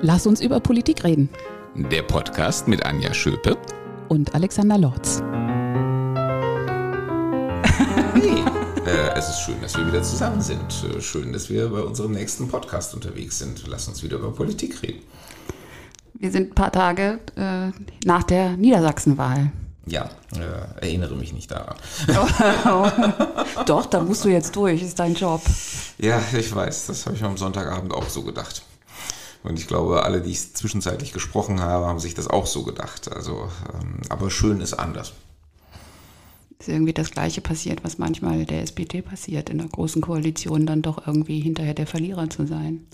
Lass uns über Politik reden. Der Podcast mit Anja Schöpe und Alexander Lorz. Hey, äh, es ist schön, dass wir wieder zusammen sind. Äh, schön, dass wir bei unserem nächsten Podcast unterwegs sind. Lass uns wieder über Politik reden. Wir sind ein paar Tage äh, nach der Niedersachsenwahl. Ja, äh, erinnere mich nicht daran. Doch, da musst du jetzt durch, ist dein Job. Ja, ich weiß, das habe ich am Sonntagabend auch so gedacht. Und ich glaube, alle, die ich zwischenzeitlich gesprochen habe, haben sich das auch so gedacht. Also, ähm, aber schön ist anders. Ist irgendwie das Gleiche passiert, was manchmal der SPD passiert, in der großen Koalition dann doch irgendwie hinterher der Verlierer zu sein.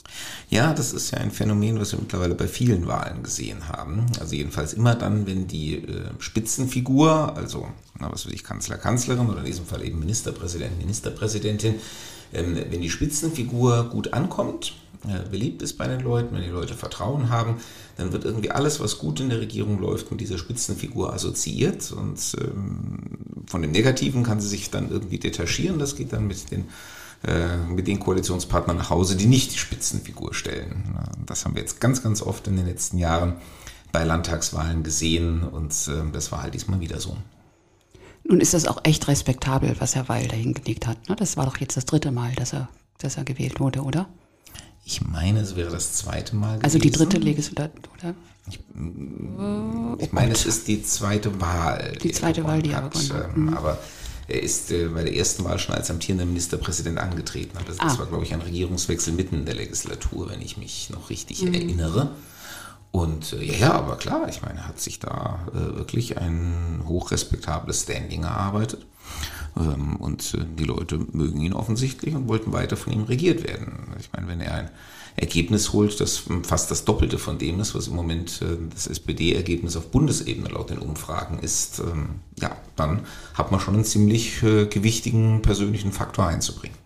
Ja, das ist ja ein Phänomen, was wir mittlerweile bei vielen Wahlen gesehen haben. Also jedenfalls immer dann, wenn die äh, Spitzenfigur, also na, was weiß ich, Kanzler, Kanzlerin oder in diesem Fall eben Ministerpräsident, Ministerpräsidentin, ähm, wenn die Spitzenfigur gut ankommt, beliebt ist bei den Leuten, wenn die Leute Vertrauen haben, dann wird irgendwie alles, was gut in der Regierung läuft, mit dieser Spitzenfigur assoziiert und ähm, von dem Negativen kann sie sich dann irgendwie detachieren. Das geht dann mit den äh, mit den Koalitionspartnern nach Hause, die nicht die Spitzenfigur stellen. Das haben wir jetzt ganz, ganz oft in den letzten Jahren bei Landtagswahlen gesehen und äh, das war halt diesmal wieder so. Nun ist das auch echt respektabel, was Herr Weil da hingelegt hat. Ne? Das war doch jetzt das dritte Mal, dass er, dass er gewählt wurde, oder? Ich meine, es wäre das zweite Mal gewesen. Also die dritte Legislatur, oder? Ich, ich meine, es ist die zweite Wahl. Die, die zweite Wahl, die er hat. Ähm, mhm. Aber er ist äh, bei der ersten Wahl schon als amtierender Ministerpräsident angetreten. Das, ah. das war, glaube ich, ein Regierungswechsel mitten in der Legislatur, wenn ich mich noch richtig mhm. erinnere. Und äh, ja, ja, aber klar, ich meine, er hat sich da äh, wirklich ein hochrespektables Standing erarbeitet. Ähm, und äh, die Leute mögen ihn offensichtlich und wollten weiter von ihm regiert werden. Ich meine, wenn er ein Ergebnis holt, das fast das Doppelte von dem ist, was im Moment äh, das SPD-Ergebnis auf Bundesebene laut den Umfragen ist, ähm, ja, dann hat man schon einen ziemlich äh, gewichtigen persönlichen Faktor einzubringen.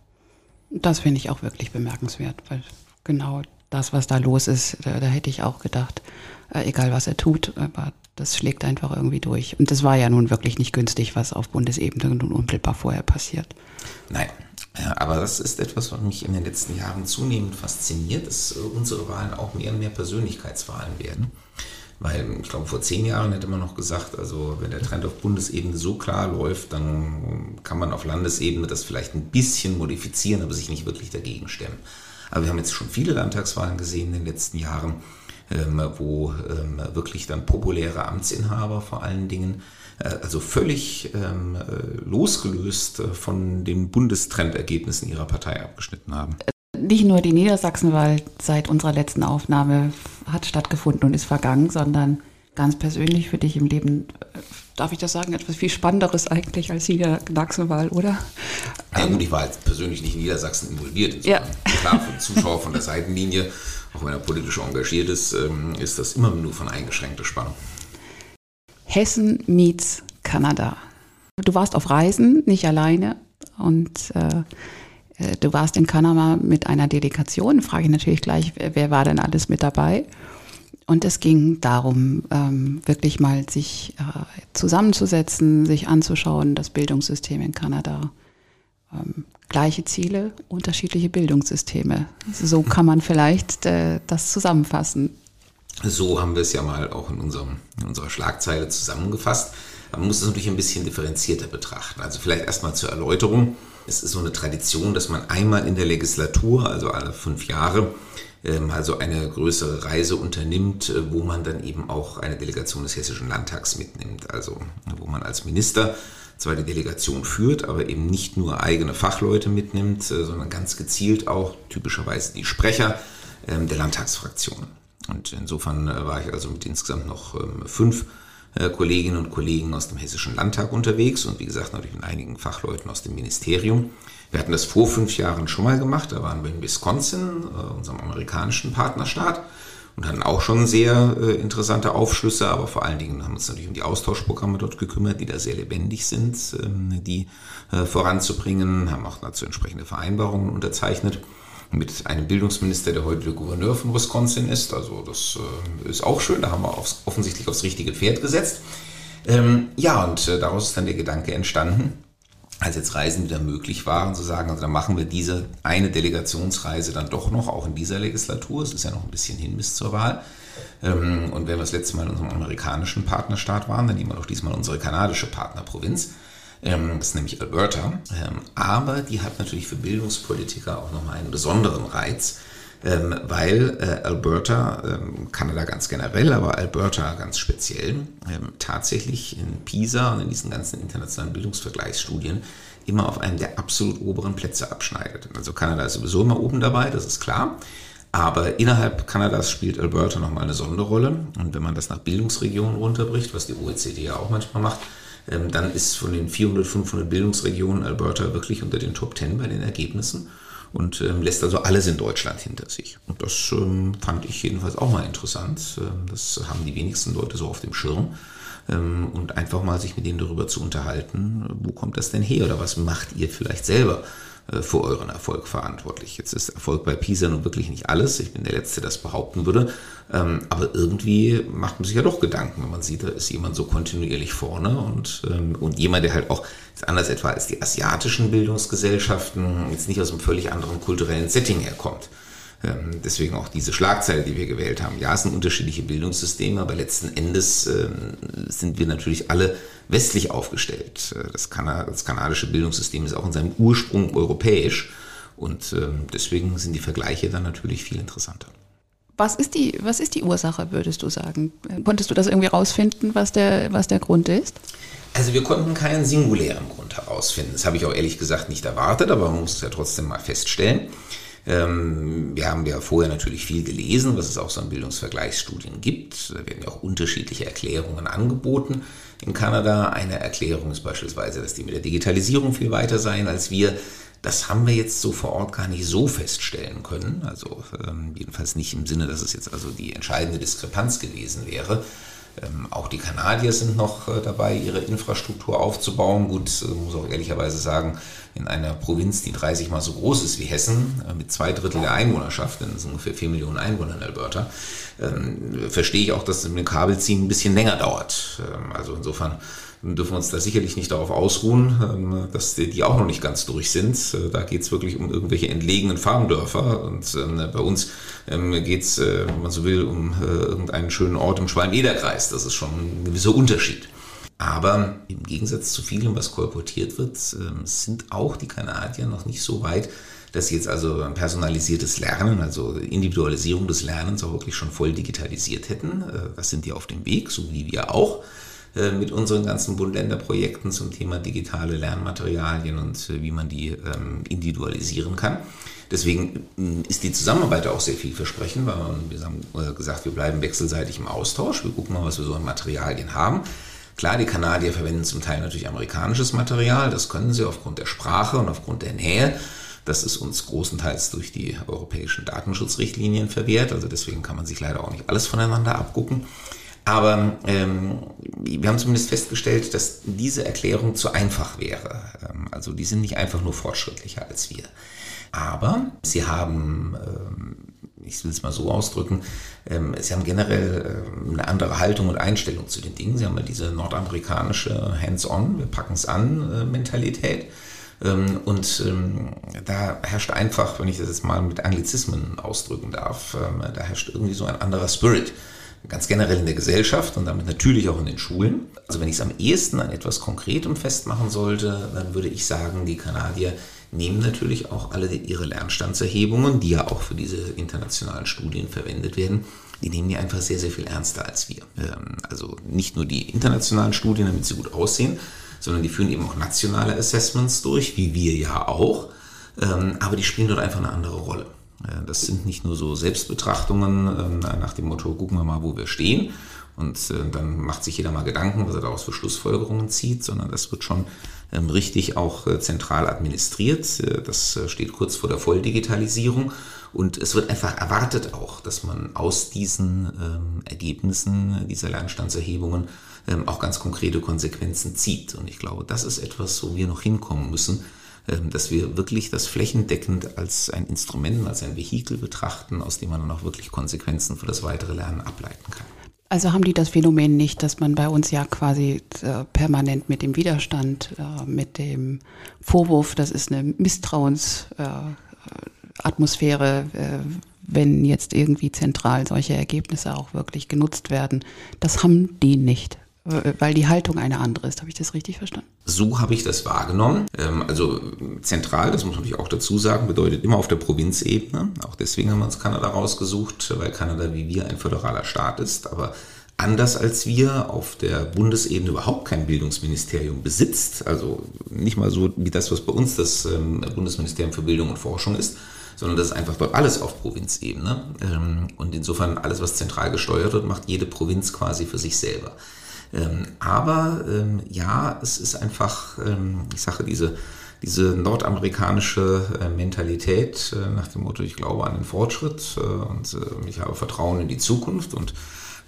Das finde ich auch wirklich bemerkenswert, weil genau das, was da los ist, da, da hätte ich auch gedacht, egal was er tut, aber das schlägt einfach irgendwie durch. Und das war ja nun wirklich nicht günstig, was auf Bundesebene nun unmittelbar vorher passiert. Nein, aber das ist etwas, was mich in den letzten Jahren zunehmend fasziniert, dass unsere Wahlen auch mehr und mehr Persönlichkeitswahlen werden. Weil ich glaube, vor zehn Jahren hätte man noch gesagt, also wenn der Trend auf Bundesebene so klar läuft, dann kann man auf Landesebene das vielleicht ein bisschen modifizieren, aber sich nicht wirklich dagegen stemmen. Aber wir haben jetzt schon viele Landtagswahlen gesehen in den letzten Jahren, ähm, wo ähm, wirklich dann populäre Amtsinhaber vor allen Dingen also völlig ähm, äh, losgelöst äh, von den Bundestrendergebnissen ihrer Partei abgeschnitten haben. Nicht nur die Niedersachsenwahl seit unserer letzten Aufnahme hat stattgefunden und ist vergangen, sondern ganz persönlich für dich im Leben, darf ich das sagen, etwas viel Spannenderes eigentlich als die Niedersachsenwahl, oder? Ja gut, ich war jetzt persönlich nicht in Niedersachsen involviert. Ja. Klar, für Zuschauer von der Seitenlinie auch wenn er politisch engagiert ist, ähm, ist das immer nur von eingeschränkter Spannung. Hessen meets Kanada. Du warst auf Reisen, nicht alleine. Und äh, äh du warst in Kanada mit einer Delegation. Frage ich natürlich gleich, wer war denn alles mit dabei? Und es ging darum, ähm, wirklich mal sich äh, zusammenzusetzen, sich anzuschauen, das Bildungssystem in Kanada. Ähm, gleiche Ziele, unterschiedliche Bildungssysteme. So kann man vielleicht äh, das zusammenfassen. So haben wir es ja mal auch in, unserem, in unserer Schlagzeile zusammengefasst. Man muss es natürlich ein bisschen differenzierter betrachten. Also vielleicht erstmal zur Erläuterung. Es ist so eine Tradition, dass man einmal in der Legislatur, also alle fünf Jahre, ähm, also eine größere Reise unternimmt, äh, wo man dann eben auch eine Delegation des Hessischen Landtags mitnimmt. Also wo man als Minister zwar die Delegation führt, aber eben nicht nur eigene Fachleute mitnimmt, äh, sondern ganz gezielt auch typischerweise die Sprecher ähm, der Landtagsfraktionen. Und insofern äh, war ich also mit insgesamt noch ähm, fünf äh, Kolleginnen und Kollegen aus dem Hessischen Landtag unterwegs. Und wie gesagt natürlich mit einigen Fachleuten aus dem Ministerium. Wir hatten das vor fünf Jahren schon mal gemacht, da waren wir in Wisconsin, unserem amerikanischen Partnerstaat und hatten auch schon sehr äh, interessante Aufschlüsse, aber vor allen Dingen haben wir uns natürlich um die Austauschprogramme dort gekümmert, die da sehr lebendig sind, ähm, die äh, voranzubringen, haben auch dazu entsprechende Vereinbarungen unterzeichnet mit einem Bildungsminister, der heute der Gouverneur von Wisconsin ist. Also das äh, ist auch schön, da haben wir aufs, offensichtlich aufs richtige Pferd gesetzt. Ähm, ja, und äh, daraus ist dann der Gedanke entstanden, als jetzt Reisen wieder möglich waren, zu sagen, also dann machen wir diese eine Delegationsreise dann doch noch, auch in dieser Legislatur. Es ist ja noch ein bisschen hin bis zur Wahl. Ähm, und wenn wir das letzte Mal in unserem amerikanischen Partnerstaat waren, dann nehmen wir doch diesmal unsere kanadische Partnerprovinz. Ähm, das ist nämlich Alberta. Ähm, aber die hat natürlich für Bildungspolitiker auch nochmal einen besonderen Reiz ähm, weil äh, Alberta, Kanada ganz generell, aber Alberta ganz speziell, tatsächlich in PISA und in diesen ganzen internationalen Bildungsvergleichsstudien immer auf einem der absolut oberen Plätze abschneidet. Also Kanada ist sowieso immer oben dabei, das ist klar. Aber innerhalb Kanadas spielt Alberta nochmal eine Sonderrolle. Und wenn man das nach Bildungsregionen runterbricht, was die OECD ja auch manchmal macht, ähm, dann ist von den 400, 500 Bildungsregionen Alberta wirklich unter den Top 10 bei den Ergebnissen und ähm, lässt also alles in Deutschland hinter sich. Und das ähm, fand ich jedenfalls auch mal interessant. Ähm, das haben die wenigsten Leute so auf dem Schirm. Ähm, und einfach mal sich mit denen darüber zu unterhalten, wo kommt das denn her oder was macht ihr vielleicht selber für euren Erfolg verantwortlich. Jetzt ist Erfolg bei PISA nun wirklich nicht alles. Ich bin der Letzte, der das behaupten würde. Ähm, aber irgendwie macht man sich ja doch Gedanken, wenn man sieht, da ist jemand so kontinuierlich vorne und, ähm, und jemand, der halt auch anders etwa als die asiatischen Bildungsgesellschaften jetzt nicht aus einem völlig anderen kulturellen Setting herkommt. Ähm, deswegen auch diese Schlagzeile, die wir gewählt haben. Ja, es sind unterschiedliche Bildungssysteme, aber letzten Endes ähm, sind wir natürlich alle westlich aufgestellt. Äh, das, Kana das kanadische Bildungssystem ist auch in seinem Ursprung europäisch und ähm, deswegen sind die Vergleiche dann natürlich viel interessanter. Was ist die, was ist die Ursache, würdest du sagen? Konntest du das irgendwie rausfinden, was der, was der Grund ist? Also wir konnten keinen singulären Grund herausfinden. Das habe ich auch ehrlich gesagt nicht erwartet, aber man muss es ja trotzdem mal feststellen. Ähm, wir haben ja vorher natürlich viel gelesen, was es auch so an Bildungsvergleichsstudien gibt. Da werden ja auch unterschiedliche Erklärungen angeboten. In Kanada eine Erklärung ist beispielsweise, dass die mit der Digitalisierung viel weiter seien als wir. Das haben wir jetzt so vor Ort gar nicht so feststellen können. Also ähm, jedenfalls nicht im Sinne, dass es jetzt also die entscheidende Diskrepanz gewesen wäre. Ähm, auch die Kanadier sind noch äh, dabei, ihre Infrastruktur aufzubauen. Gut, äh, muss auch ehrlicherweise sagen, in einer Provinz, die 30 mal so groß ist wie Hessen, äh, mit zwei Drittel der Einwohnerschaft, denn es sind ungefähr 4 Millionen Einwohner in Alberta, ähm, verstehe ich auch, dass es mit dem Kabelziehen ein bisschen länger dauert. Ähm, also insofern dürfen wir uns da sicherlich nicht darauf ausruhen, ähm, dass die auch noch nicht ganz durch sind. Äh, da geht es wirklich um irgendwelche entlegenen Farmdörfer und ähm, bei uns ähm, geht es, äh, wenn man so will, um äh, irgendeinen schönen Ort im Schwalm-Eder-Kreis. Das ist schon ein gewisser Unterschied. Aber im Gegensatz zu vielem, was kolportiert wird, sind auch die Kanadier noch nicht so weit, dass sie jetzt also personalisiertes Lernen, also Individualisierung des Lernens auch wirklich schon voll digitalisiert hätten. Das sind die auf dem Weg, so wie wir auch. Äh, mit unseren ganzen Bund-Länder-Projekten zum Thema digitale Lernmaterialien und äh, wie man die ähm, individualisieren kann. Deswegen mm, ist die Zusammenarbeit auch sehr vielversprechend, weil wir haben äh, gesagt, wir bleiben wechselseitig im Austausch. Wir gucken mal, was wir so an Materialien haben. Klar, die Kanadier verwenden zum Teil natürlich amerikanisches Material. Das können sie aufgrund der Sprache und aufgrund der Nähe. Das ist uns großenteils durch die europäischen Datenschutzrichtlinien verwehrt. Also deswegen kann man sich leider auch nicht alles voneinander abgucken. Aber ähm, wir haben zumindest festgestellt, dass diese Erklärung zu einfach wäre. Ähm, also die sind nicht einfach nur fortschrittlicher als wir. Aber sie haben, ähm, ich will es mal so ausdrücken, ähm, sie haben generell eine andere Haltung und Einstellung zu den Dingen. Sie haben ja diese nordamerikanische Hands-on, wir packen es an äh, Mentalität. Und da herrscht einfach, wenn ich das jetzt mal mit Anglizismen ausdrücken darf, da herrscht irgendwie so ein anderer Spirit ganz generell in der Gesellschaft und damit natürlich auch in den Schulen. Also wenn ich es am ehesten an etwas Konkretem festmachen sollte, dann würde ich sagen, die Kanadier nehmen natürlich auch alle ihre Lernstandserhebungen, die ja auch für diese internationalen Studien verwendet werden, die nehmen die einfach sehr, sehr viel ernster als wir. Ähm, also nicht nur die internationalen Studien, damit sie gut aussehen, sondern die führen eben auch nationale Assessments durch, wie wir ja auch. Ähm, aber die spielen dort einfach eine andere Rolle. Äh, das sind nicht nur so Selbstbetrachtungen ähm, nach dem Motto, gucken wir mal, wo wir stehen. Und äh, dann macht sich jeder mal Gedanken, was er daraus für Schlussfolgerungen zieht, sondern das wird schon ähm, richtig auch äh, zentral administriert. Das steht kurz vor der Volldigitalisierung. Und es wird einfach erwartet auch, dass man aus diesen ähm, Ergebnissen dieser Lernstandserhebungen auch ganz konkrete Konsequenzen zieht. Und ich glaube, das ist etwas, wo wir noch hinkommen müssen, dass wir wirklich das flächendeckend als ein Instrument, als ein Vehikel betrachten, aus dem man dann auch wirklich Konsequenzen für das weitere Lernen ableiten kann. Also haben die das Phänomen nicht, dass man bei uns ja quasi äh, permanent mit dem Widerstand, äh, mit dem Vorwurf, das ist eine Misstrauensatmosphäre, äh, wenn jetzt irgendwie zentral solche Ergebnisse auch wirklich genutzt werden. Das haben die nicht weil die Haltung eine andere ist. Habe ich das richtig verstanden? So habe ich das wahrgenommen. Ähm, also zentral, das muss man natürlich auch dazu sagen, bedeutet immer auf der Provinzebene. Auch deswegen haben wir uns Kanada rausgesucht, weil Kanada wie wir ein föderaler Staat ist. Aber anders als wir auf der Bundesebene überhaupt kein Bildungsministerium besitzt, also nicht mal so wie das, was bei uns das ähm, Bundesministerium für Bildung und Forschung ist, sondern das ist einfach dort alles auf Provinzebene. Ähm, und insofern alles, was zentral gesteuert wird, macht jede Provinz quasi für sich selber. Ähm, aber ähm, ja, es ist einfach, ich sage, diese, diese nordamerikanische äh, Mentalität äh, nach dem Motto, ich glaube an den Fortschritt äh, und ich habe Vertrauen in die Zukunft und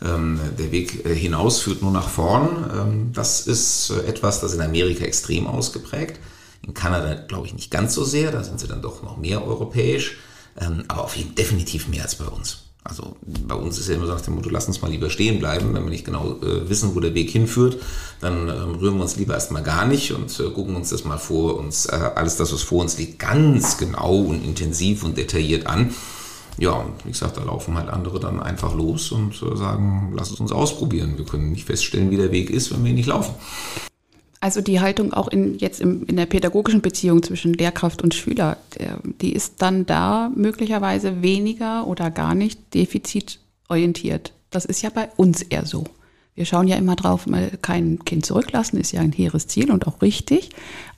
der Weg hinaus führt nur nach vorn. das ist etwas, das in Amerika extrem ausgeprägt in Kanada glaube ich nicht ganz so sehr, da sind sie dann doch noch mehr europäisch, ähm, aber auf jeden definitiv mehr als bei uns. Also bei uns ist ja immer so nach dem Motto, lass uns mal lieber stehen bleiben. Wenn wir nicht genau äh, wissen, wo der Weg hinführt, dann ähm, rühren wir uns lieber erstmal gar nicht und äh, gucken uns das mal vor uns, äh, alles das, was vor uns liegt, ganz genau und intensiv und detailliert an. Ja, und wie gesagt, da laufen halt andere dann einfach los und äh, sagen, lass es uns ausprobieren. Wir können nicht feststellen, wie der Weg ist, wenn wir ihn nicht laufen. Also die Haltung auch in, jetzt im, in der pädagogischen Beziehung zwischen Lehrkraft und Schüler, die ist dann da möglicherweise weniger oder gar nicht defizitorientiert. Das ist ja bei uns eher so. Wir schauen ja immer drauf, mal kein Kind zurücklassen, ist ja ein hehres Ziel und auch richtig.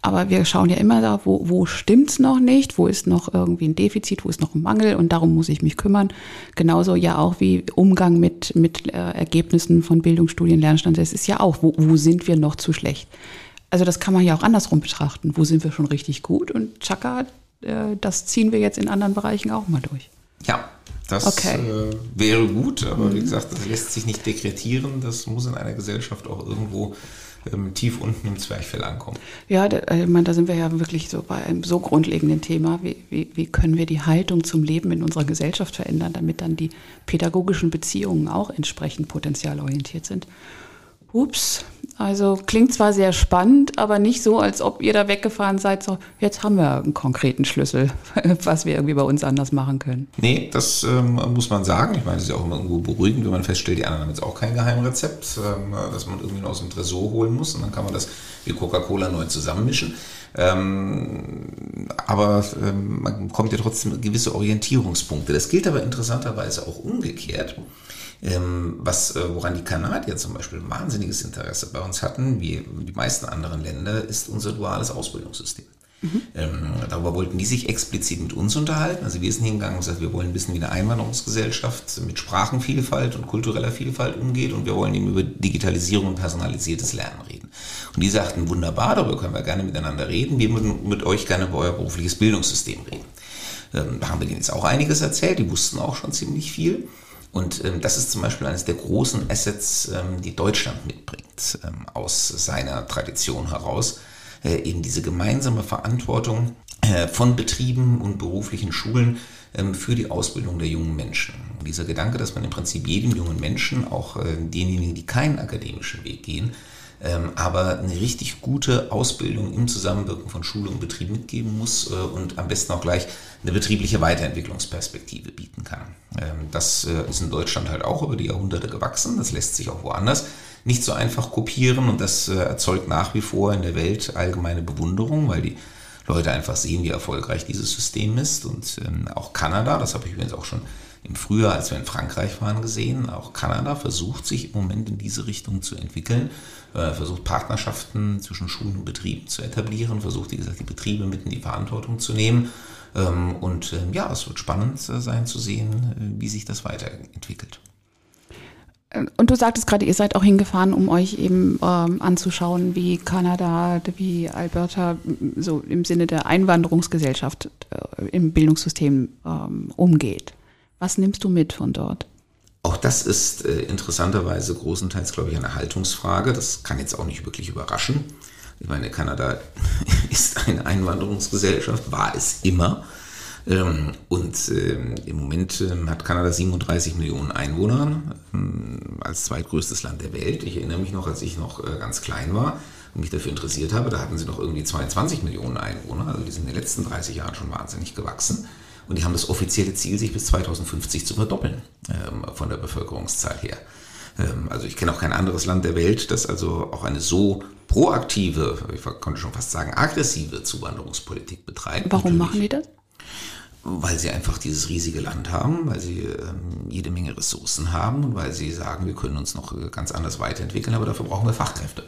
Aber wir schauen ja immer da, wo, wo stimmt's noch nicht, wo ist noch irgendwie ein Defizit, wo ist noch ein Mangel und darum muss ich mich kümmern. Genauso ja auch wie Umgang mit, mit äh, Ergebnissen von Bildungsstudien, Lernstand. Das ist ja auch, wo, wo sind wir noch zu schlecht? Also das kann man ja auch andersrum betrachten. Wo sind wir schon richtig gut? Und Chaka, äh, das ziehen wir jetzt in anderen Bereichen auch mal durch. Ja, das okay. äh, wäre gut, aber mhm. wie gesagt, das lässt sich nicht dekretieren. Das muss in einer Gesellschaft auch irgendwo ähm, tief unten im Zwerchfell ankommen. Ja, da, äh, ich meine, da sind wir ja wirklich so bei einem so grundlegenden Thema. Wie, wie, wie können wir die Haltung zum Leben in unserer Gesellschaft verändern, damit dann die pädagogischen Beziehungen auch entsprechend potenzialorientiert sind? Ups, also klingt zwar sehr spannend, aber nicht so, als ob ihr da weggefahren seid, so jetzt haben wir einen konkreten Schlüssel, was wir irgendwie bei uns anders machen können. Nee, das ähm, muss man sagen. Ich meine, es ist ja auch immer irgendwo beruhigend, wenn man feststellt, die anderen haben jetzt auch kein Geheimrezept, ähm, das man irgendwie aus dem Tresor holen muss und dann kann man das wie Coca-Cola neu zusammenmischen. Ähm, aber ähm, man bekommt ja trotzdem gewisse Orientierungspunkte. Das gilt aber interessanterweise auch umgekehrt. Ähm, was, äh, woran die Kanadier zum Beispiel ein wahnsinniges Interesse bei uns hatten, wie die meisten anderen Länder, ist unser duales Ausbildungssystem. Mhm. Ähm, darüber wollten die sich explizit mit uns unterhalten. Also wir sind hingegangen und gesagt, wir wollen wissen, wie eine Einwanderungsgesellschaft mit Sprachenvielfalt und kultureller Vielfalt umgeht und wir wollen eben über Digitalisierung und personalisiertes Lernen reden. Und die sagten, wunderbar, darüber können wir gerne miteinander reden. Wir würden mit euch gerne über euer berufliches Bildungssystem reden. Ähm, da haben wir denen jetzt auch einiges erzählt, die wussten auch schon ziemlich viel. Und ähm, das ist zum Beispiel eines der großen Assets, ähm, die Deutschland mitbringt, ähm, aus seiner Tradition heraus. Äh, eben diese gemeinsame Verantwortung äh, von Betrieben und beruflichen Schulen ähm, für die Ausbildung der jungen Menschen. Und dieser Gedanke, dass man im Prinzip jedem jungen Menschen, auch äh, denjenigen, die keinen akademischen Weg gehen, ähm, aber eine richtig gute Ausbildung im Zusammenwirken von Schule und Betrieb mitgeben muss äh, und am besten auch gleich eine betriebliche Weiterentwicklungsperspektive bieten kann. Ähm, das äh, ist in Deutschland halt auch über die Jahrhunderte gewachsen, das lässt sich auch woanders nicht so einfach kopieren und das äh, erzeugt nach wie vor in der Welt allgemeine Bewunderung, weil die Leute einfach sehen, wie erfolgreich dieses System ist und ähm, auch Kanada, das habe ich übrigens auch schon im Frühjahr, als wir in Frankreich waren, gesehen. Auch Kanada versucht sich im Moment in diese Richtung zu entwickeln, äh, versucht Partnerschaften zwischen Schulen und Betrieben zu etablieren, versucht, wie gesagt, die Betriebe mit in die Verantwortung zu nehmen. Ähm, und ähm, ja, es wird spannend äh, sein zu sehen, äh, wie sich das weiterentwickelt. Und du sagtest gerade, ihr seid auch hingefahren, um euch eben ähm, anzuschauen, wie Kanada, wie Alberta so im Sinne der Einwanderungsgesellschaft äh, im Bildungssystem ähm, umgeht. Was nimmst du mit von dort? Auch das ist äh, interessanterweise großenteils, glaube ich, eine Haltungsfrage. Das kann jetzt auch nicht wirklich überraschen. Ich meine, Kanada ist eine Einwanderungsgesellschaft, war es immer. Ähm, und ähm, im Moment ähm, hat Kanada 37 Millionen Einwohner, als zweitgrößtes Land der Welt. Ich erinnere mich noch, als ich noch äh, ganz klein war und mich dafür interessiert habe, da hatten sie noch irgendwie 22 Millionen Einwohner. Also die sind in den letzten 30 Jahren schon wahnsinnig gewachsen. Und die haben das offizielle Ziel, sich bis 2050 zu verdoppeln ähm, von der Bevölkerungszahl her. Ähm, also ich kenne auch kein anderes Land der Welt, das also auch eine so proaktive, ich konnte schon fast sagen aggressive Zuwanderungspolitik betreibt. Warum Natürlich. machen die das? Weil sie einfach dieses riesige Land haben, weil sie ähm, jede Menge Ressourcen haben und weil sie sagen, wir können uns noch äh, ganz anders weiterentwickeln, aber dafür brauchen wir Fachkräfte.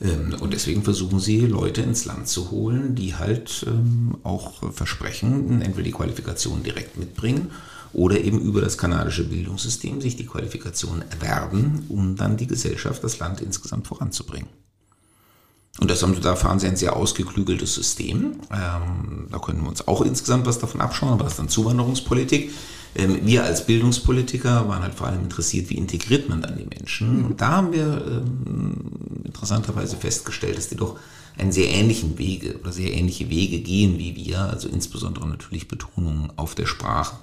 Ähm, und deswegen versuchen sie, Leute ins Land zu holen, die halt ähm, auch versprechen, entweder die Qualifikation direkt mitbringen oder eben über das kanadische Bildungssystem sich die Qualifikation erwerben, um dann die Gesellschaft, das Land insgesamt voranzubringen. Und das haben, da fahren sie ein sehr ausgeklügeltes System. Ähm, da können wir uns auch insgesamt was davon abschauen, aber das ist dann Zuwanderungspolitik. Ähm, wir als Bildungspolitiker waren halt vor allem interessiert, wie integriert man dann die Menschen. Und da haben wir ähm, interessanterweise festgestellt, dass die doch einen sehr ähnlichen Wege oder sehr ähnliche Wege gehen wie wir, also insbesondere natürlich Betonung auf der Sprache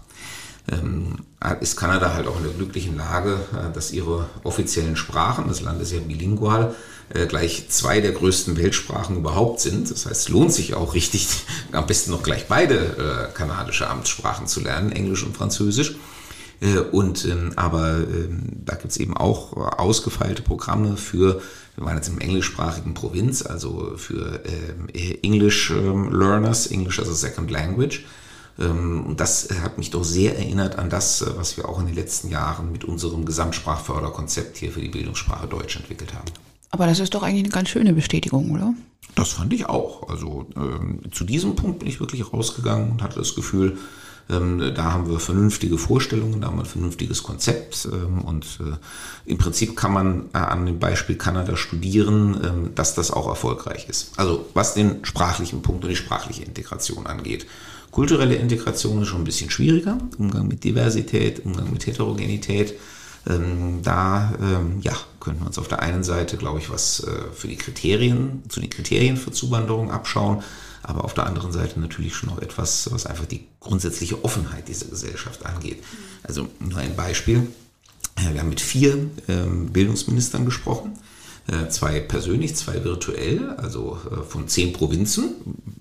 ähm, ist Kanada halt auch in der glücklichen Lage, äh, dass ihre offiziellen Sprachen, das Land ist ja bilingual, äh, gleich zwei der größten Weltsprachen überhaupt sind. Das heißt, es lohnt sich auch richtig, am besten noch gleich beide äh, kanadische Amtssprachen zu lernen, Englisch und Französisch. Äh, und ähm, aber ähm, da gibt es eben auch ausgefeilte Programme für, wir waren jetzt im englischsprachigen Provinz, also für ähm, English Learners, English as a Second Language. Und das hat mich doch sehr erinnert an das, was wir auch in den letzten Jahren mit unserem Gesamtsprachförderkonzept hier für die Bildungssprache Deutsch entwickelt haben. Aber das ist doch eigentlich eine ganz schöne Bestätigung, oder? Das fand ich auch. Also ähm, zu diesem Punkt bin ich wirklich rausgegangen und hatte das Gefühl, ähm, da haben wir vernünftige Vorstellungen, da haben wir ein vernünftiges Konzept ähm, und äh, im Prinzip kann man äh, an dem Beispiel Kanada studieren, ähm, dass das auch erfolgreich ist. Also was den sprachlichen Punkt und die sprachliche Integration angeht. Kulturelle Integration ist schon ein bisschen schwieriger, Umgang mit Diversität, Umgang mit Heterogenität. Ähm, da ähm, ja, könnten wir uns auf der einen Seite, glaube ich, was äh, für die Kriterien, zu den Kriterien für Zuwanderung abschauen, aber auf der anderen Seite natürlich schon noch etwas, was einfach die grundsätzliche Offenheit dieser Gesellschaft angeht. Also nur ein Beispiel. Wir haben mit vier ähm, Bildungsministern gesprochen, äh, zwei persönlich, zwei virtuell, also äh, von zehn Provinzen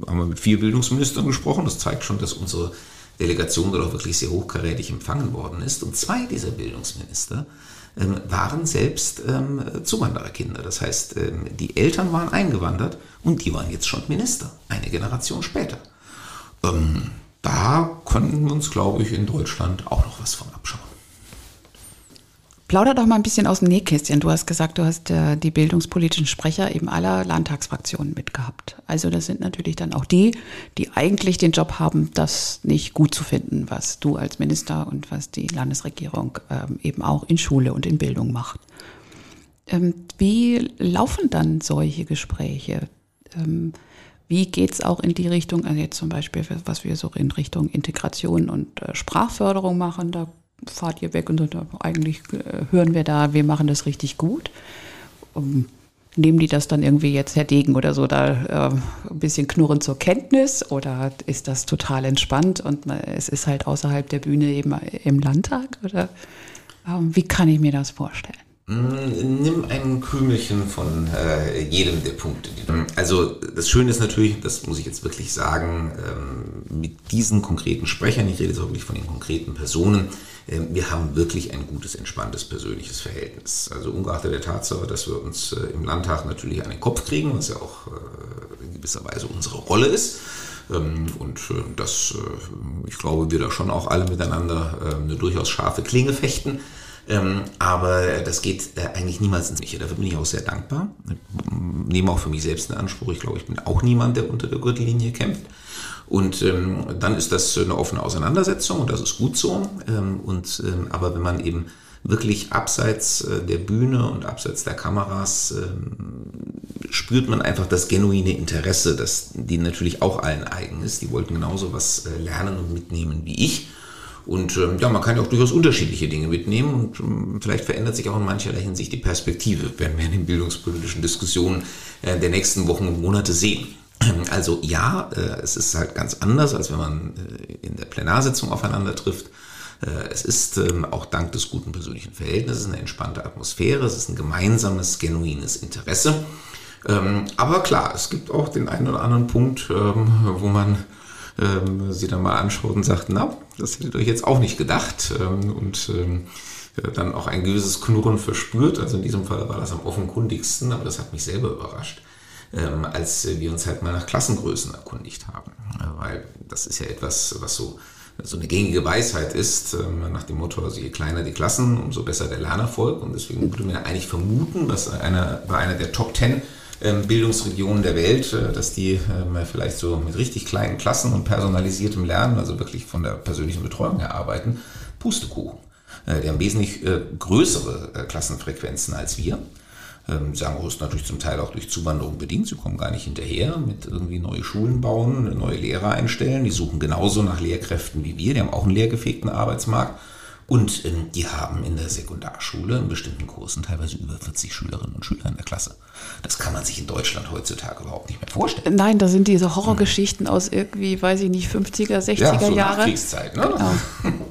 haben wir mit vier Bildungsministern gesprochen. Das zeigt schon, dass unsere Delegation dort auch wirklich sehr hochkarätig empfangen worden ist. Und zwei dieser Bildungsminister ähm, waren selbst ähm, Zuwandererkinder. Das heißt, ähm, die Eltern waren eingewandert und die waren jetzt schon Minister, eine Generation später. Ähm, da könnten wir uns, glaube ich, in Deutschland auch noch was von abschauen. Plauder doch mal ein bisschen aus dem Nähkästchen. Du hast gesagt, du hast äh, die bildungspolitischen Sprecher eben aller Landtagsfraktionen mitgehabt. Also das sind natürlich dann auch die, die eigentlich den Job haben, das nicht gut zu finden, was du als Minister und was die Landesregierung ähm, eben auch in Schule und in Bildung macht. Ähm, wie laufen dann solche Gespräche? Ähm, wie geht es auch in die Richtung, also jetzt zum Beispiel, was wir so in Richtung Integration und äh, Sprachförderung machen, da fahrt ihr weg und sagt, eigentlich äh, hören wir da, wir machen das richtig gut. Um, nehmen die das dann irgendwie jetzt, Herr Degen oder so, da äh, ein bisschen knurrend zur Kenntnis oder ist das total entspannt und es ist halt außerhalb der Bühne eben im Landtag? Oder äh, wie kann ich mir das vorstellen? Mm, nimm ein Krümelchen von äh, jedem der Punkte. Also das Schöne ist natürlich, das muss ich jetzt wirklich sagen, ähm, mit diesen konkreten Sprechern, ich rede jetzt wirklich von den konkreten Personen, äh, wir haben wirklich ein gutes, entspanntes persönliches Verhältnis. Also ungeachtet der Tatsache, dass wir uns äh, im Landtag natürlich an den Kopf kriegen, was ja auch äh, in gewisser Weise unsere Rolle ist. Ähm, und äh, das, äh, ich glaube, wir da schon auch alle miteinander eine durchaus scharfe Klinge fechten. Ähm, aber das geht äh, eigentlich niemals ins Mich. Dafür bin ich auch sehr dankbar. Ich nehme auch für mich selbst in Anspruch. Ich glaube, ich bin auch niemand, der unter der Gürtellinie kämpft. Und ähm, dann ist das eine offene Auseinandersetzung und das ist gut so. Ähm, und, ähm, aber wenn man eben wirklich abseits äh, der Bühne und abseits der Kameras ähm, spürt man einfach das genuine Interesse, das die natürlich auch allen eigen ist. Die wollten genauso was äh, lernen und mitnehmen wie ich. Und ähm, ja, man kann ja auch durchaus unterschiedliche Dinge mitnehmen und ähm, vielleicht verändert sich auch in mancherlei Hinsicht die Perspektive, werden wir in den bildungspolitischen Diskussionen äh, der nächsten Wochen und Monate sehen. Also ja, äh, es ist halt ganz anders, als wenn man äh, in der Plenarsitzung aufeinander trifft. Äh, es ist ähm, auch dank des guten persönlichen Verhältnisses eine entspannte Atmosphäre, es ist ein gemeinsames, genuines Interesse. Ähm, aber klar, es gibt auch den einen oder anderen Punkt, ähm, wo man sie dann mal anschaut und sagt, na, das hättet ihr euch jetzt auch nicht gedacht. und dann auch ein gewisses Knurren verspürt. Also in diesem Fall war das am offenkundigsten, aber das hat mich selber überrascht als wir uns halt mal nach Klassengrößen erkundigt haben. Weil das ist ja etwas, was so so eine gängige Weisheit ist, ähm, nach dem Motto, also je kleiner die Klassen, umso besser der Lernerfolg. Und deswegen würde man eigentlich vermuten, dass einer, bei einer der Top Ten ähm, Bildungsregionen der Welt, äh, dass die ähm, vielleicht so mit richtig kleinen Klassen und personalisiertem Lernen, also wirklich von der persönlichen Betreuung her arbeiten, Pustekuchen. Äh, die haben wesentlich äh, größere Klassenfrequenzen als wir. Ähm, Sango ist natürlich zum Teil auch durch Zuwanderung bedingt. Sie kommen gar nicht hinterher mit irgendwie neue Schulen bauen, neue Lehrer einstellen. Die suchen genauso nach Lehrkräften wie wir. Die haben auch einen leergefegten Arbeitsmarkt. Und ähm, die haben in der Sekundarschule in bestimmten Kursen teilweise über 40 Schülerinnen und Schüler in der Klasse. Das kann man sich in Deutschland heutzutage überhaupt nicht mehr vorstellen. Nein, da sind diese Horrorgeschichten hm. aus irgendwie, weiß ich nicht, 50er, 60er ja, so Jahre. Kriegszeit, ne? Genau.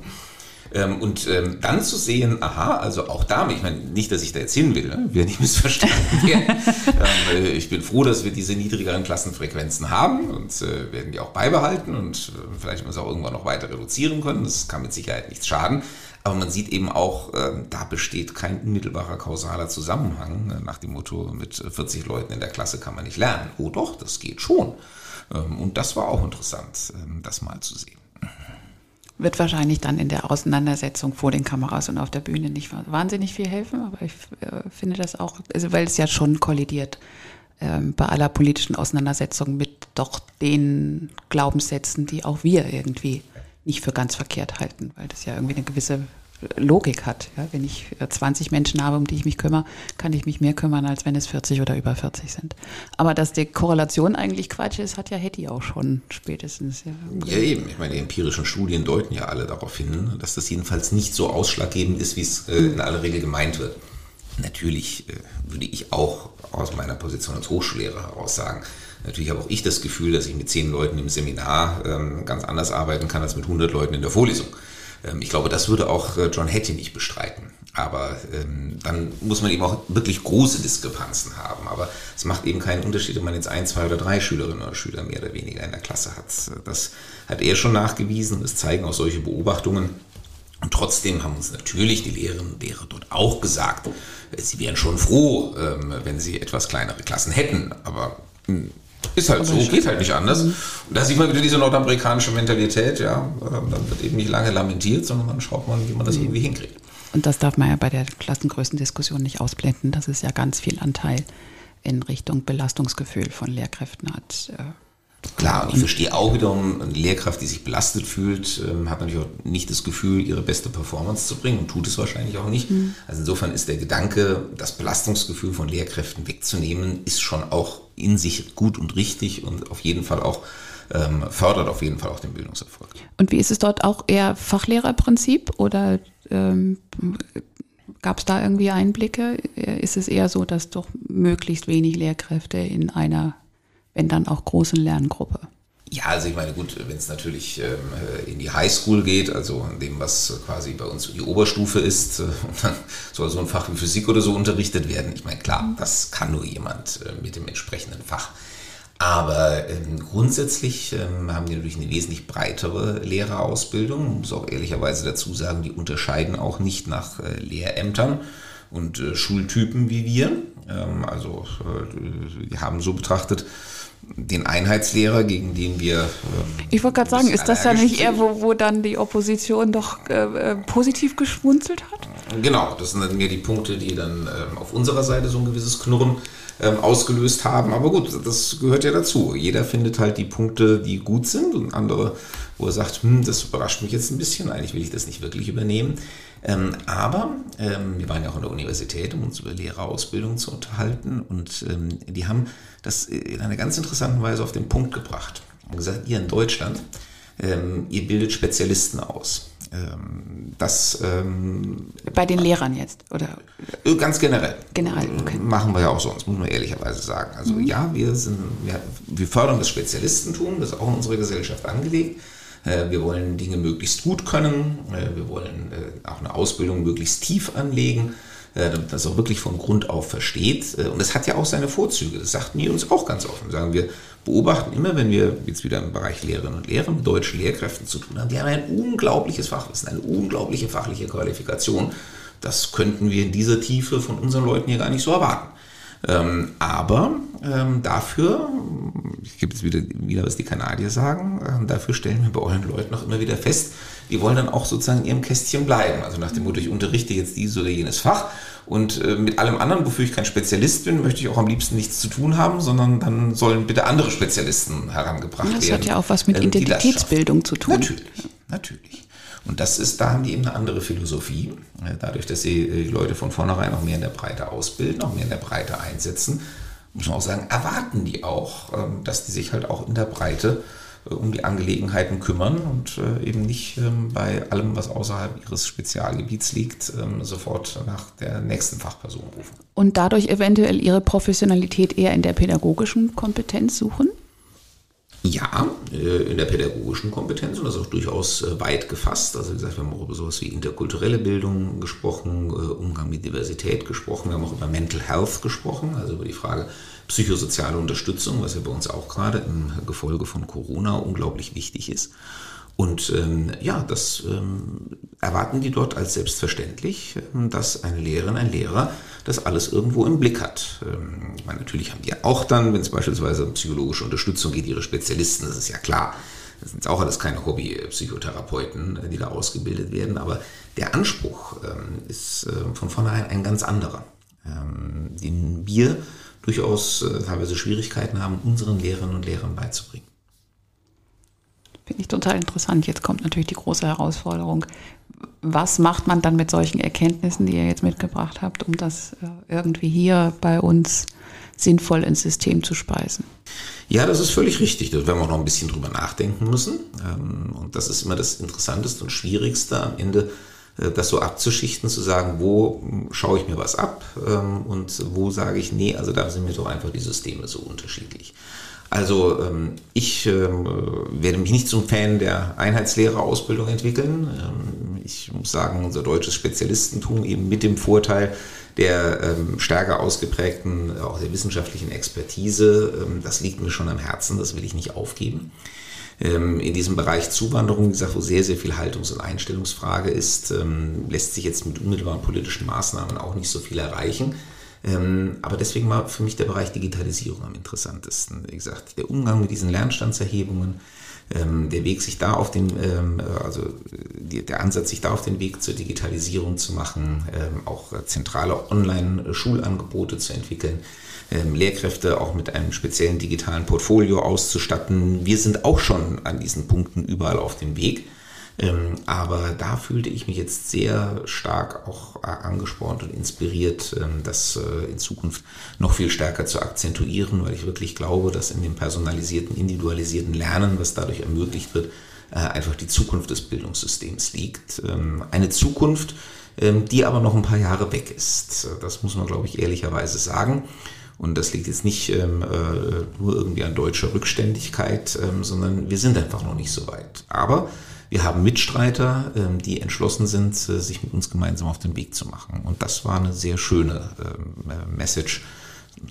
Ähm, und ähm, dann zu sehen, aha, also auch da, ich meine, nicht, dass ich da jetzt hin will, ne? wir nicht missverstanden werden. ähm, ich bin froh, dass wir diese niedrigeren Klassenfrequenzen haben und äh, werden die auch beibehalten und äh, vielleicht müssen wir es auch irgendwann noch weiter reduzieren können. Das kann mit Sicherheit nichts schaden. Aber man sieht eben auch, äh, da besteht kein unmittelbarer kausaler Zusammenhang äh, nach dem Motto, mit 40 Leuten in der Klasse kann man nicht lernen. Oh doch, das geht schon. Ähm, und das war auch interessant, ähm, das mal zu sehen wird wahrscheinlich dann in der Auseinandersetzung vor den Kameras und auf der Bühne nicht wahnsinnig viel helfen, aber ich äh, finde das auch, also weil es ja schon kollidiert ähm, bei aller politischen Auseinandersetzung mit doch den Glaubenssätzen, die auch wir irgendwie nicht für ganz verkehrt halten, weil das ja irgendwie eine gewisse Logik hat. Ja, wenn ich 20 äh, Menschen habe, um die ich mich kümmere, kann ich mich mehr kümmern, als wenn es 40 oder über 40 sind. Aber dass die Korrelation eigentlich Quatsch ist, hat ja Hetty auch schon spätestens. Ja, ja eben. Ich meine, die empirischen Studien deuten ja alle darauf hin, dass das jedenfalls nicht so ausschlaggebend ist, wie es äh, in aller Regel gemeint wird. Natürlich äh, würde ich auch aus meiner Position als Hochschullehrer heraus sagen, Natürlich habe auch ich das Gefühl, dass ich mit zehn Leuten im Seminar ähm, ganz anders arbeiten kann als mit 100 Leuten in der Vorlesung. Ähm, ich glaube, das würde auch äh, John Hattie nicht bestreiten. Aber ähm, dann muss man eben auch wirklich große Diskrepanzen haben. Aber es macht eben keinen Unterschied, ob man jetzt ein, zwei oder drei Schülerinnen oder Schüler mehr oder weniger in der Klasse hat. Das hat er schon nachgewiesen. Das zeigen auch solche Beobachtungen. Und trotzdem haben uns natürlich die Lehrerinnen und Lehrer dort auch gesagt, äh, sie wären schon froh, ähm, wenn sie etwas kleinere Klassen hätten. Aber hm, ist halt so, geht halt nicht anders. Mhm. Und da sieht man wieder diese nordamerikanische Mentalität, ja. Dann wird eben nicht lange lamentiert, sondern dann schaut man, wie man das irgendwie hinkriegt. Und das darf man ja bei der Klassengrößendiskussion nicht ausblenden, dass es ja ganz viel Anteil in Richtung Belastungsgefühl von Lehrkräften hat. Klar, und ich verstehe auch wiederum, eine Lehrkraft, die sich belastet fühlt, ähm, hat natürlich auch nicht das Gefühl, ihre beste Performance zu bringen und tut es wahrscheinlich auch nicht. Mhm. Also insofern ist der Gedanke, das Belastungsgefühl von Lehrkräften wegzunehmen, ist schon auch in sich gut und richtig und auf jeden Fall auch ähm, fördert auf jeden Fall auch den Bildungserfolg. Und wie ist es dort auch eher Fachlehrerprinzip oder ähm, gab es da irgendwie Einblicke? Ist es eher so, dass doch möglichst wenig Lehrkräfte in einer wenn dann auch großen Lerngruppe. Ja, also ich meine, gut, wenn es natürlich ähm, in die Highschool geht, also in dem, was quasi bei uns die Oberstufe ist, äh, und dann soll so ein Fach wie Physik oder so unterrichtet werden. Ich meine, klar, das kann nur jemand äh, mit dem entsprechenden Fach. Aber ähm, grundsätzlich ähm, haben die natürlich eine wesentlich breitere Lehrerausbildung. Man muss auch ehrlicherweise dazu sagen, die unterscheiden auch nicht nach äh, Lehrämtern und äh, Schultypen wie wir. Ähm, also äh, die haben so betrachtet, den Einheitslehrer, gegen den wir. Ähm, ich wollte gerade sagen, ist das ja nicht eher, wo, wo dann die Opposition doch äh, äh, positiv geschmunzelt hat? Genau, das sind dann mehr die Punkte, die dann äh, auf unserer Seite so ein gewisses Knurren ähm, ausgelöst haben. Aber gut, das gehört ja dazu. Jeder findet halt die Punkte, die gut sind und andere, wo er sagt, hm, das überrascht mich jetzt ein bisschen, eigentlich will ich das nicht wirklich übernehmen. Ähm, aber ähm, wir waren ja auch an der Universität, um uns über Lehrerausbildung zu unterhalten und ähm, die haben das in einer ganz interessanten Weise auf den Punkt gebracht und gesagt, ihr in Deutschland, ähm, ihr bildet Spezialisten aus. Ähm, das ähm, bei den Lehrern jetzt oder äh, ganz generell. Generell, okay. Machen wir ja auch sonst, muss man ehrlicherweise sagen. Also mhm. ja, wir sind, wir, wir fördern das Spezialistentum, das ist auch in unserer Gesellschaft angelegt. Äh, wir wollen Dinge möglichst gut können. Äh, wir wollen äh, auch eine Ausbildung möglichst tief anlegen damit man es auch wirklich von Grund auf versteht. Und es hat ja auch seine Vorzüge. Das sagten die uns auch ganz offen. Sagen wir, beobachten immer, wenn wir jetzt wieder im Bereich Lehrerinnen und Lehrer mit deutschen Lehrkräften zu tun haben, die haben ein unglaubliches Fachwissen, eine unglaubliche fachliche Qualifikation. Das könnten wir in dieser Tiefe von unseren Leuten hier gar nicht so erwarten. Ähm, aber ähm, dafür, ich gebe jetzt wieder, wieder, was die Kanadier sagen, ähm, dafür stellen wir bei euren Leuten auch immer wieder fest, die wollen dann auch sozusagen in ihrem Kästchen bleiben. Also nach dem Motto, ich unterrichte jetzt dieses oder jenes Fach und äh, mit allem anderen, wofür ich kein Spezialist bin, möchte ich auch am liebsten nichts zu tun haben, sondern dann sollen bitte andere Spezialisten herangebracht das werden. Das hat ja auch was mit ähm, Identitätsbildung zu tun. Natürlich, natürlich. Und das ist, da haben die eben eine andere Philosophie. Dadurch, dass sie äh, die Leute von vornherein auch mehr in der Breite ausbilden, auch mehr in der Breite einsetzen, muss man auch sagen, erwarten die auch, ähm, dass die sich halt auch in der Breite äh, um die Angelegenheiten kümmern und äh, eben nicht ähm, bei allem, was außerhalb ihres Spezialgebiets liegt, ähm, sofort nach der nächsten Fachperson rufen. Und dadurch eventuell ihre Professionalität eher in der pädagogischen Kompetenz suchen? Ja, äh, in der pädagogischen Kompetenz und das auch durchaus äh, weit gefasst. Also wie gesagt, wir haben auch über sowas wie interkulturelle Bildung gesprochen, äh, Umgang mit Diversität gesprochen, wir haben auch über Mental Health gesprochen, also über die Frage psychosoziale Unterstützung, was ja bei uns auch gerade im Gefolge von Corona unglaublich wichtig ist. Und ähm, ja, das ähm, erwarten die dort als selbstverständlich, ähm, dass eine Lehrerin, ein Lehrer das alles irgendwo im Blick hat. Ähm, ich meine, natürlich haben die auch dann, wenn es beispielsweise um psychologische Unterstützung geht, ihre Spezialisten, das ist ja klar. Das sind auch alles keine Hobby-Psychotherapeuten, die da ausgebildet werden, aber der Anspruch ähm, ist äh, von vornherein ein ganz anderer, ähm, den wir durchaus äh, teilweise Schwierigkeiten haben, unseren Lehrerinnen und Lehrern beizubringen. Finde ich total interessant. Jetzt kommt natürlich die große Herausforderung. Was macht man dann mit solchen Erkenntnissen, die ihr jetzt mitgebracht habt, um das äh, irgendwie hier bei uns sinnvoll ins System zu speisen? Ja, das ist völlig richtig. Da werden wir auch noch ein bisschen drüber nachdenken müssen. Ähm, und das ist immer das Interessanteste und Schwierigste am Ende, äh, das so abzuschichten, zu sagen, wo schaue ich mir was ab ähm, und wo sage ich, nee, also da sind mir doch einfach die Systeme so unterschiedlich. Also ähm, ich ähm, werde mich nicht zum Fan der Einheitslehrerausbildung entwickeln. Ähm, ich muss sagen, unser deutsches Spezialistentum eben mit dem Vorteil der ähm, stärker ausgeprägten, auch der wissenschaftlichen Expertise, ähm, das liegt mir schon am Herzen, das will ich nicht aufgeben. Ähm, in diesem Bereich Zuwanderung, wie gesagt, wo sehr, sehr viel Haltungs- und Einstellungsfrage ist, lässt sich jetzt mit unmittelbaren politischen Maßnahmen auch nicht so viel erreichen. Ähm, aber deswegen war für mich der Bereich Digitalisierung am interessantesten. Wie gesagt, der Umgang mit diesen Lernstandserhebungen, ähm, der Weg sich da auf den, ähm, also der Ansatz, sich da auf den Weg zur Digitalisierung zu machen, auch zentrale Online-Schulangebote zu entwickeln, Lehrkräfte auch mit einem speziellen digitalen Portfolio auszustatten. Wir sind auch schon an diesen Punkten überall auf dem Weg. Ähm, aber da fühlte ich mich jetzt sehr stark auch äh, angespornt und inspiriert, ähm, das äh, in Zukunft noch viel stärker zu akzentuieren, weil ich wirklich glaube, dass in dem personalisierten, individualisierten Lernen, was dadurch ermöglicht wird, äh, einfach die Zukunft des Bildungssystems liegt. Ähm, eine Zukunft, die aber noch ein paar Jahre weg ist. Das muss man, glaube ich, ehrlicherweise sagen. Und das liegt jetzt nicht ähm, äh, nur irgendwie an deutscher Rückständigkeit, ähm, sondern wir sind einfach noch nicht so weit. Aber wir haben Mitstreiter, ähm, die entschlossen sind, äh, sich mit uns gemeinsam auf den Weg zu machen. Und das war eine sehr schöne ähm, äh, Message.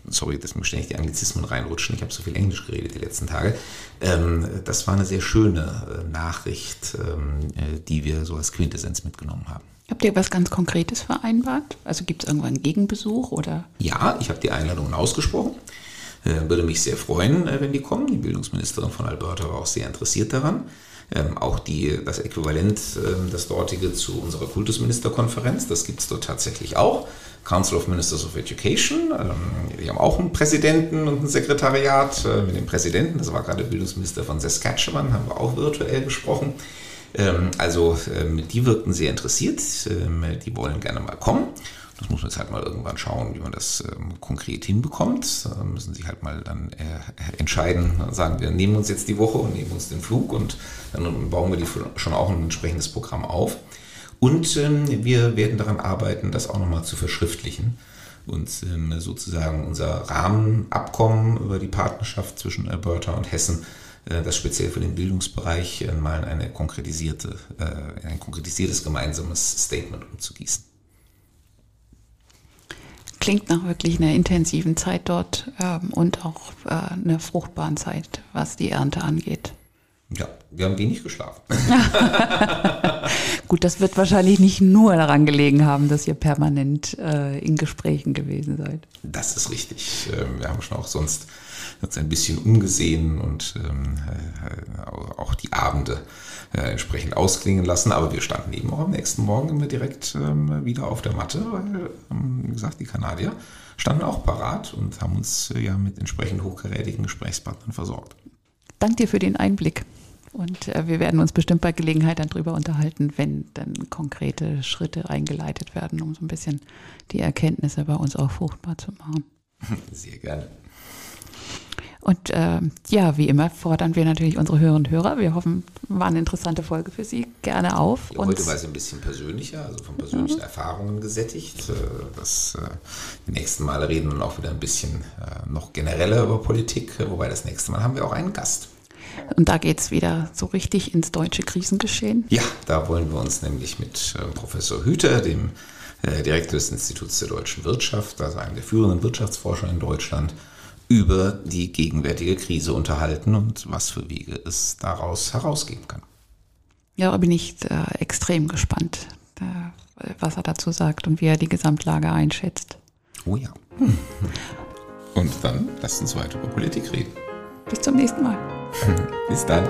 Sorry, dass mir ständig die Anglizismen reinrutschen. Ich habe so viel Englisch geredet die letzten Tage. Ähm, das war eine sehr schöne äh, Nachricht, die wir so als Quintessenz mitgenommen haben. Habt ihr was ganz Konkretes vereinbart? Also gibt es irgendwann einen Gegenbesuch oder? Ja, ich habe die Einladungen ausgesprochen. Würde mich sehr freuen, wenn die kommen. Die Bildungsministerin von Alberta war auch sehr interessiert daran ähm, auch die, das Äquivalent, ähm, das dortige zu unserer Kultusministerkonferenz, das gibt es dort tatsächlich auch. Council of Ministers of Education, ähm, die haben auch einen Präsidenten und ein Sekretariat. Äh, mit dem Präsidenten, das war gerade Bildungsminister von Saskatchewan, haben wir auch virtuell gesprochen. Also die wirkten sehr interessiert, die wollen gerne mal kommen. Das muss man jetzt halt mal irgendwann schauen, wie man das ähm, konkret hinbekommt. Da müssen sich halt mal dann äh, entscheiden, sagen wir nehmen uns jetzt die Woche und nehmen uns den Flug und dann bauen wir die schon auch ein entsprechendes Programm auf. Und ähm, wir werden daran arbeiten, das auch nochmal zu verschriftlichen und ähm, sozusagen unser Rahmenabkommen über die Partnerschaft zwischen Alberta und Hessen äh, das speziell für den Bildungsbereich äh, mal eine konkretisierte, äh, ein konkretisiertes gemeinsames Statement umzugießen. Klingt nach wirklich einer intensiven Zeit dort ähm, und auch äh, einer fruchtbaren Zeit, was die Ernte angeht. Ja, wir haben wenig geschlafen. Gut, das wird wahrscheinlich nicht nur daran gelegen haben, dass ihr permanent äh, in Gesprächen gewesen seid. Das ist richtig. Ähm, wir haben schon auch sonst uns ein bisschen umgesehen und ähm, äh, auch die Abende äh, entsprechend ausklingen lassen. Aber wir standen eben auch am nächsten Morgen immer direkt ähm, wieder auf der Matte, weil, ähm, wie gesagt, die Kanadier standen auch parat und haben uns äh, ja mit entsprechend hochkarätigen Gesprächspartnern versorgt. Dank dir für den Einblick. Und äh, wir werden uns bestimmt bei Gelegenheit dann drüber unterhalten, wenn dann konkrete Schritte eingeleitet werden, um so ein bisschen die Erkenntnisse bei uns auch fruchtbar zu machen. Sehr gerne. Und äh, ja, wie immer fordern wir natürlich unsere Hörerinnen und Hörer. Wir hoffen, war eine interessante Folge für Sie. Gerne auf. Ja, heute war es ein bisschen persönlicher, also von persönlichen mhm. Erfahrungen gesättigt. Äh, das, äh, die nächsten Male reden wir auch wieder ein bisschen äh, noch genereller über Politik, wobei das nächste Mal haben wir auch einen Gast. Und da geht es wieder so richtig ins deutsche Krisengeschehen. Ja, da wollen wir uns nämlich mit äh, Professor Hüter, dem äh, Direktor des Instituts der deutschen Wirtschaft, also einem der führenden Wirtschaftsforscher in Deutschland, über die gegenwärtige Krise unterhalten und was für Wege es daraus herausgeben kann. Ja, da bin ich äh, extrem gespannt, äh, was er dazu sagt und wie er die Gesamtlage einschätzt. Oh ja. Und dann lasst uns weiter über Politik reden. Bis zum nächsten Mal. Bis dann.